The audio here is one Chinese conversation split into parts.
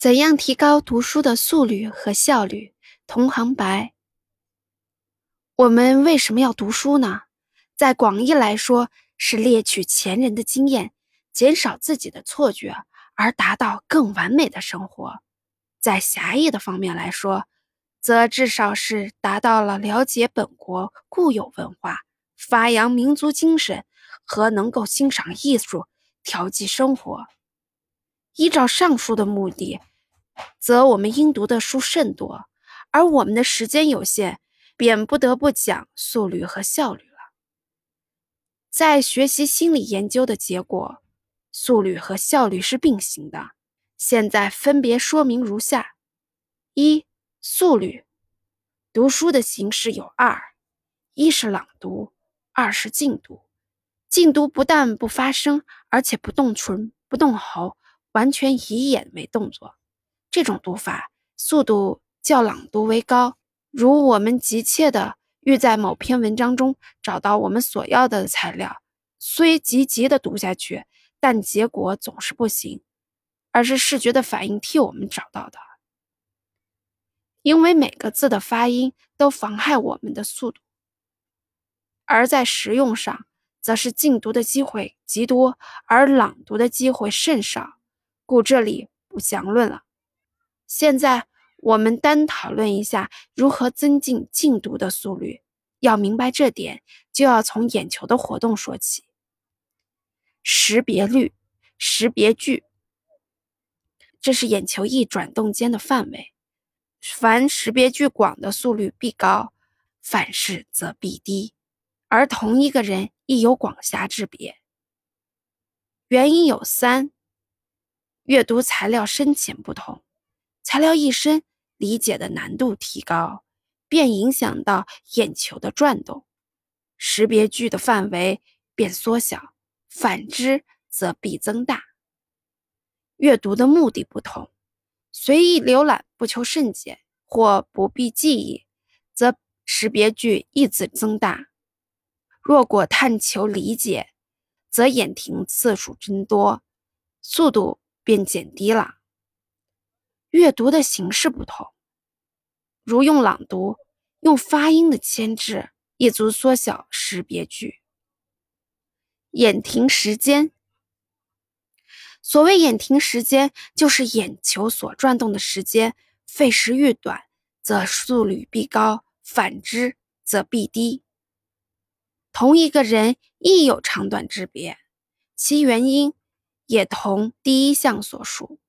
怎样提高读书的速率和效率？同行白。我们为什么要读书呢？在广义来说，是猎取前人的经验，减少自己的错觉，而达到更完美的生活；在狭义的方面来说，则至少是达到了了解本国固有文化，发扬民族精神和能够欣赏艺术，调剂生活。依照上述的目的。则我们应读的书甚多，而我们的时间有限，便不得不讲速率和效率了。在学习心理研究的结果，速率和效率是并行的。现在分别说明如下：一、速率，读书的形式有二：一是朗读，二是静读。静读不但不发声，而且不动唇、不动喉，完全以眼为动作。这种读法速度较朗读为高，如我们急切的欲在某篇文章中找到我们所要的材料，虽急急的读下去，但结果总是不行，而是视觉的反应替我们找到的。因为每个字的发音都妨害我们的速度，而在实用上，则是静读的机会极多，而朗读的机会甚少，故这里不详论了。现在我们单讨论一下如何增进静读的速率。要明白这点，就要从眼球的活动说起。识别率、识别距，这是眼球一转动间的范围。凡识别距广的速率必高，反是则必低。而同一个人亦有广狭之别。原因有三：阅读材料深浅不同。材料一深，理解的难度提高，便影响到眼球的转动，识别距的范围便缩小；反之则必增大。阅读的目的不同，随意浏览不求甚解或不必记忆，则识别距亦自增大；若果探求理解，则眼停次数增多，速度便减低了。阅读的形式不同，如用朗读，用发音的牵制，亦足缩小识别距。眼停时间，所谓眼停时间，就是眼球所转动的时间。费时愈短，则速率必高；反之，则必低。同一个人亦有长短之别，其原因也同第一项所述。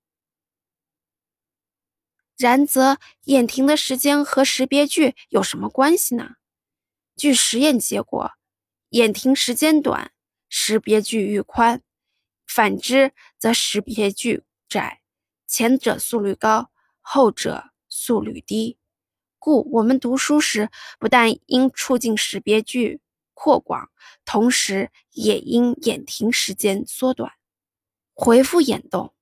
然则眼停的时间和识别距有什么关系呢？据实验结果，眼停时间短，识别距愈宽；反之则识别距窄，前者速率高，后者速率低。故我们读书时，不但应促进识别距扩广，同时也应眼停时间缩短。回复眼动。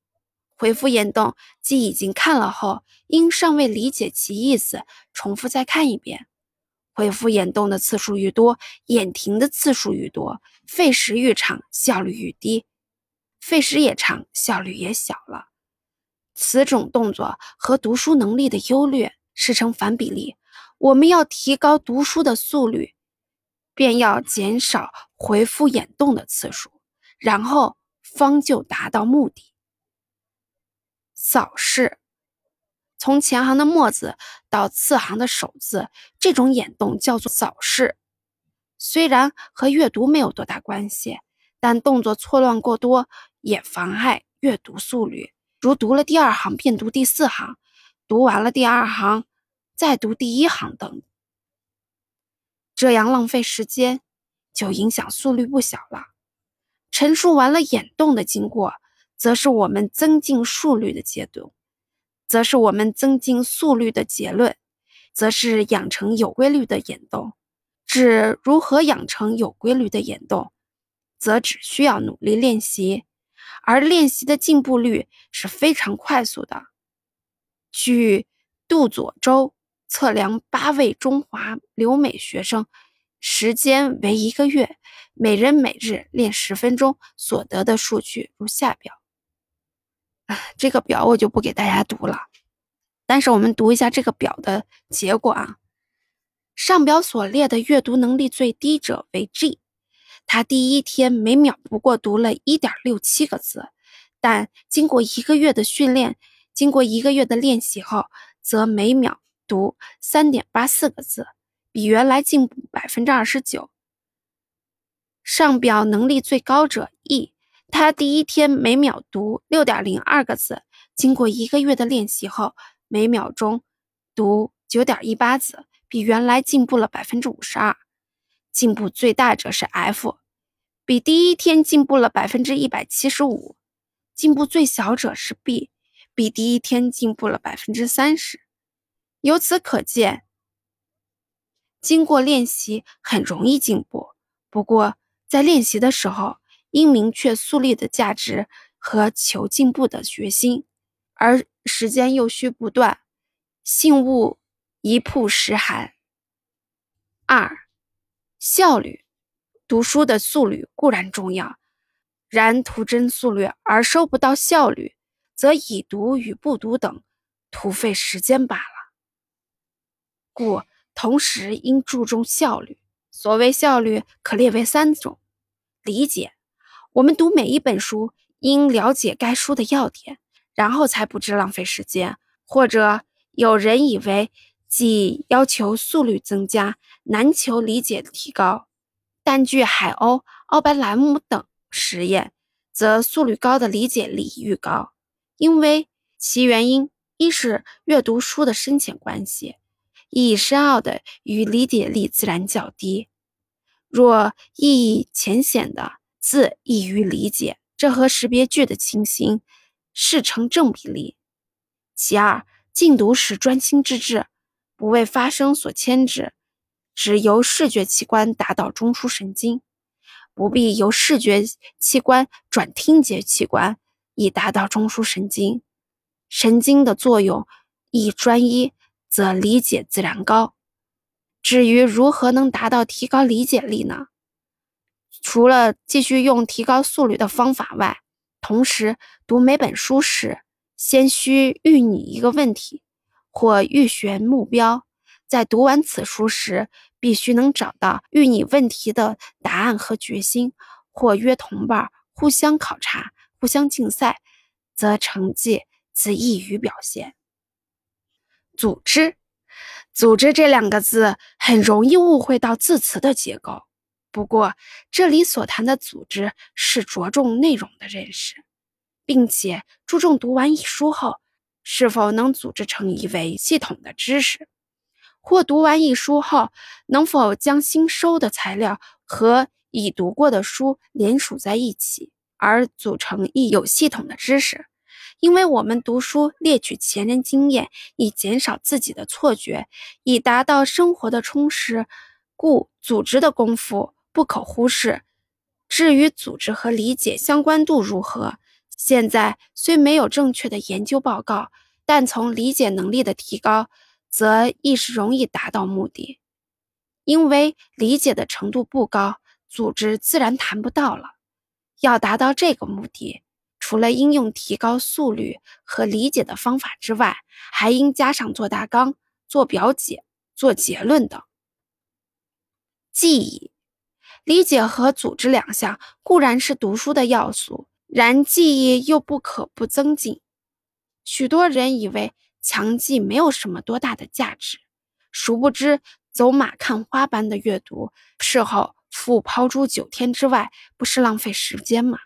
回复眼动，即已经看了后，因尚未理解其意思，重复再看一遍。回复眼动的次数愈多，眼停的次数愈多，费时愈长，效率愈低；费时也长，效率也小了。此种动作和读书能力的优劣是成反比例。我们要提高读书的速率，便要减少回复眼动的次数，然后方就达到目的。扫视，从前行的末字到次行的首字，这种眼动叫做扫视。虽然和阅读没有多大关系，但动作错乱过多也妨碍阅读速率。如读了第二行便读第四行，读完了第二行再读第一行等，这样浪费时间，就影响速率不小了。陈述完了眼动的经过。则是我们增进速率的阶段，则是我们增进速率的结论，则是养成有规律的眼动。指如何养成有规律的眼动，则只需要努力练习，而练习的进步率是非常快速的。据杜佐周测量八位中华留美学生，时间为一个月，每人每日练十分钟，所得的数据如下表。这个表我就不给大家读了，但是我们读一下这个表的结果啊。上表所列的阅读能力最低者为 G，他第一天每秒不过读了一点六七个字，但经过一个月的训练，经过一个月的练习后，则每秒读三点八四个字，比原来进步百分之二十九。上表能力最高者 E，他第一天每秒读六点零二个字，经过一个月的练习后，每秒钟读九点一八字。比原来进步了百分之五十二，进步最大者是 F，比第一天进步了百分之一百七十五；进步最小者是 B，比第一天进步了百分之三十。由此可见，经过练习很容易进步。不过，在练习的时候，应明确树立的价值和求进步的决心，而时间又需不断，信物。一曝十寒。二、效率，读书的速率固然重要，然图真速率而收不到效率，则已读与不读等，徒费时间罢了。故同时应注重效率。所谓效率，可列为三种：理解，我们读每一本书，应了解该书的要点，然后才不致浪费时间；或者有人以为。即要求速率增加，难求理解提高。但据海鸥、奥白兰姆等实验，则速率高的理解力愈高。因为其原因，一是阅读书的深浅关系，意义深奥的与理解力自然较低；若意义浅显的，字易于理解。这和识别句的情形是成正比例。其二，静读时专心致志。不为发声所牵制，只由视觉器官达到中枢神经，不必由视觉器官转听觉器官以达到中枢神经。神经的作用一专一，则理解自然高。至于如何能达到提高理解力呢？除了继续用提高速率的方法外，同时读每本书时，先需预拟一个问题。或预选目标，在读完此书时，必须能找到预拟问题的答案和决心，或约同伴互相考察、互相竞赛，则成绩自易于表现。组织，组织这两个字很容易误会到字词的结构。不过，这里所谈的组织是着重内容的认识，并且注重读完一书后。是否能组织成一位系统的知识，或读完一书后，能否将新收的材料和已读过的书联属在一起，而组成一有系统的知识？因为我们读书列举前人经验，以减少自己的错觉，以达到生活的充实，故组织的功夫不可忽视。至于组织和理解相关度如何？现在虽没有正确的研究报告，但从理解能力的提高，则亦是容易达到目的。因为理解的程度不高，组织自然谈不到了。要达到这个目的，除了应用提高速率和理解的方法之外，还应加上做大纲、做表解、做结论等。记忆、理解和组织两项固然是读书的要素。然记忆又不可不增进。许多人以为强记没有什么多大的价值，殊不知走马看花般的阅读，事后复抛诸九天之外，不是浪费时间吗？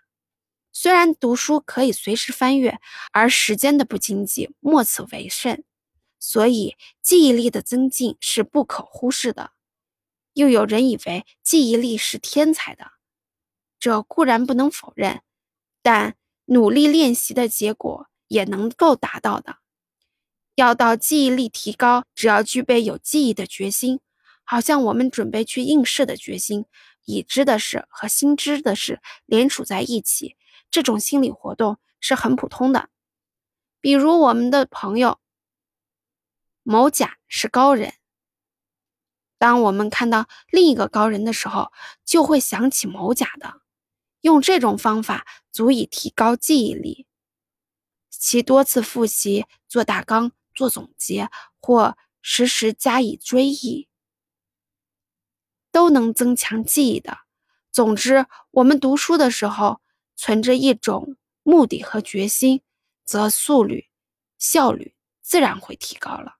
虽然读书可以随时翻阅，而时间的不经济莫此为甚。所以记忆力的增进是不可忽视的。又有人以为记忆力是天才的，这固然不能否认。但努力练习的结果也能够达到的。要到记忆力提高，只要具备有记忆的决心，好像我们准备去应试的决心，已知的事和新知的事连处在一起，这种心理活动是很普通的。比如我们的朋友某甲是高人，当我们看到另一个高人的时候，就会想起某甲的。用这种方法足以提高记忆力。其多次复习、做大纲、做总结，或时时加以追忆，都能增强记忆的。总之，我们读书的时候存着一种目的和决心，则速率、效率自然会提高了。